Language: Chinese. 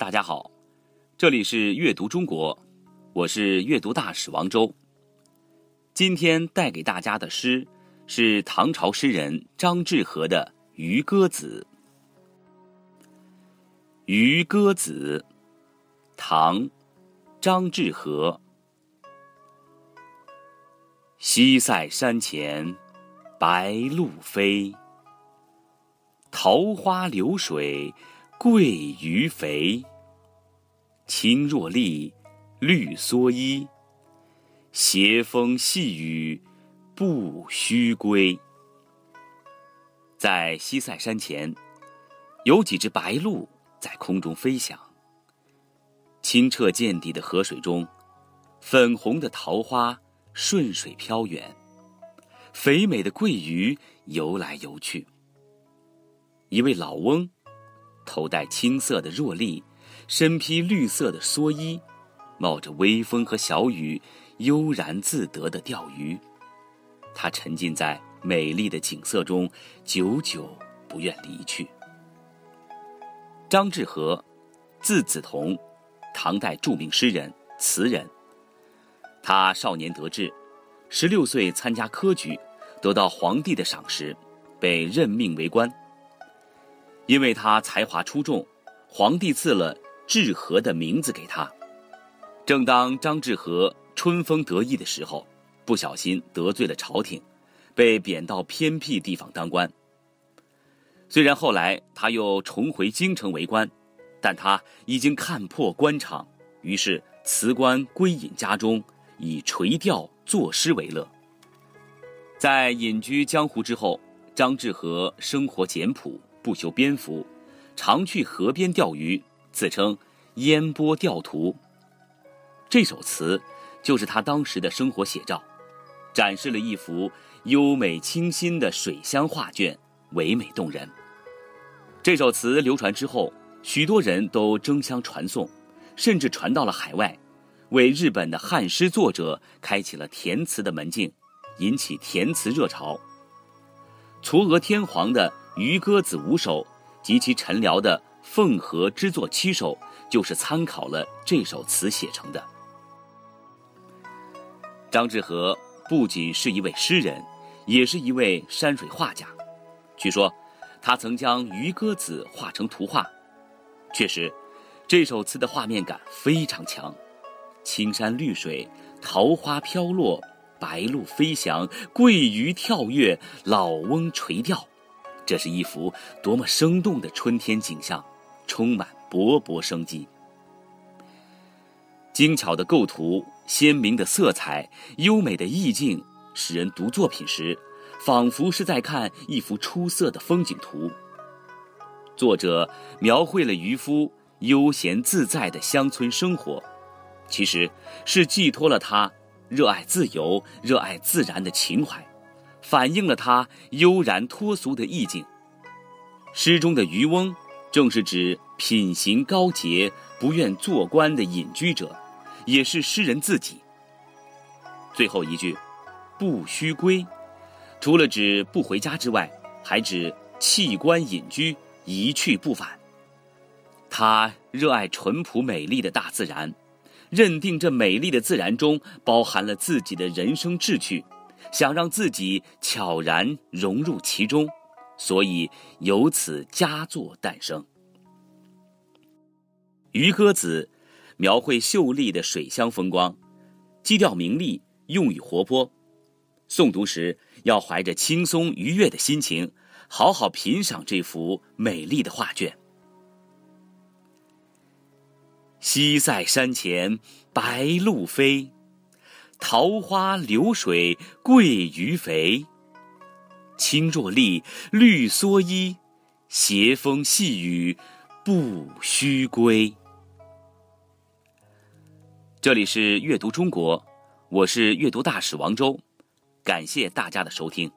大家好，这里是阅读中国，我是阅读大使王周。今天带给大家的诗是唐朝诗人张志和的《渔歌子》。《渔歌子》，唐，张志和。西塞山前白鹭飞，桃花流水鳜鱼肥。青箬笠，绿蓑衣，斜风细雨不须归。在西塞山前，有几只白鹭在空中飞翔。清澈见底的河水中，粉红的桃花顺水飘远，肥美的鳜鱼游来游去。一位老翁，头戴青色的箬笠。身披绿色的蓑衣，冒着微风和小雨，悠然自得的钓鱼。他沉浸在美丽的景色中，久久不愿离去。张志和，字子同，唐代著名诗人、词人。他少年得志，十六岁参加科举，得到皇帝的赏识，被任命为官。因为他才华出众，皇帝赐了。志和的名字给他。正当张志和春风得意的时候，不小心得罪了朝廷，被贬到偏僻地方当官。虽然后来他又重回京城为官，但他已经看破官场，于是辞官归隐家中，以垂钓作诗为乐。在隐居江湖之后，张志和生活简朴，不修边幅，常去河边钓鱼。自称“烟波钓徒”。这首词就是他当时的生活写照，展示了一幅优美清新的水乡画卷，唯美动人。这首词流传之后，许多人都争相传颂，甚至传到了海外，为日本的汉诗作者开启了填词的门径，引起填词热潮。嵯峨天皇的《渔歌子》五首及其陈辽的。《凤和之作七首》就是参考了这首词写成的。张志和不仅是一位诗人，也是一位山水画家。据说，他曾将《渔歌子》画成图画。确实，这首词的画面感非常强，青山绿水，桃花飘落，白鹭飞翔，鳜鱼跳跃，老翁垂钓，这是一幅多么生动的春天景象！充满勃勃生机，精巧的构图、鲜明的色彩、优美的意境，使人读作品时，仿佛是在看一幅出色的风景图。作者描绘了渔夫悠闲自在的乡村生活，其实是寄托了他热爱自由、热爱自然的情怀，反映了他悠然脱俗的意境。诗中的渔翁。正是指品行高洁、不愿做官的隐居者，也是诗人自己。最后一句“不须归”，除了指不回家之外，还指弃官隐居、一去不返。他热爱淳朴美丽的大自然，认定这美丽的自然中包含了自己的人生志趣，想让自己悄然融入其中。所以由此佳作诞生。《渔歌子》描绘秀丽的水乡风光，基调明丽，用语活泼。诵读时要怀着轻松愉悦的心情，好好品赏这幅美丽的画卷。西塞山前白鹭飞，桃花流水鳜鱼肥。青箬笠，绿蓑衣，斜风细雨不须归。这里是阅读中国，我是阅读大使王周，感谢大家的收听。